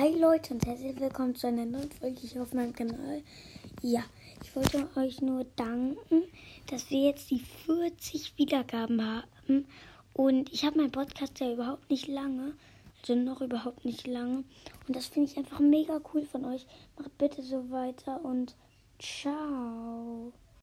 Hi Leute und herzlich willkommen zu einer neuen Folge hier auf meinem Kanal. Ja, ich wollte euch nur danken, dass wir jetzt die 40 Wiedergaben haben. Und ich habe meinen Podcast ja überhaupt nicht lange, also noch überhaupt nicht lange. Und das finde ich einfach mega cool von euch. Macht bitte so weiter und ciao.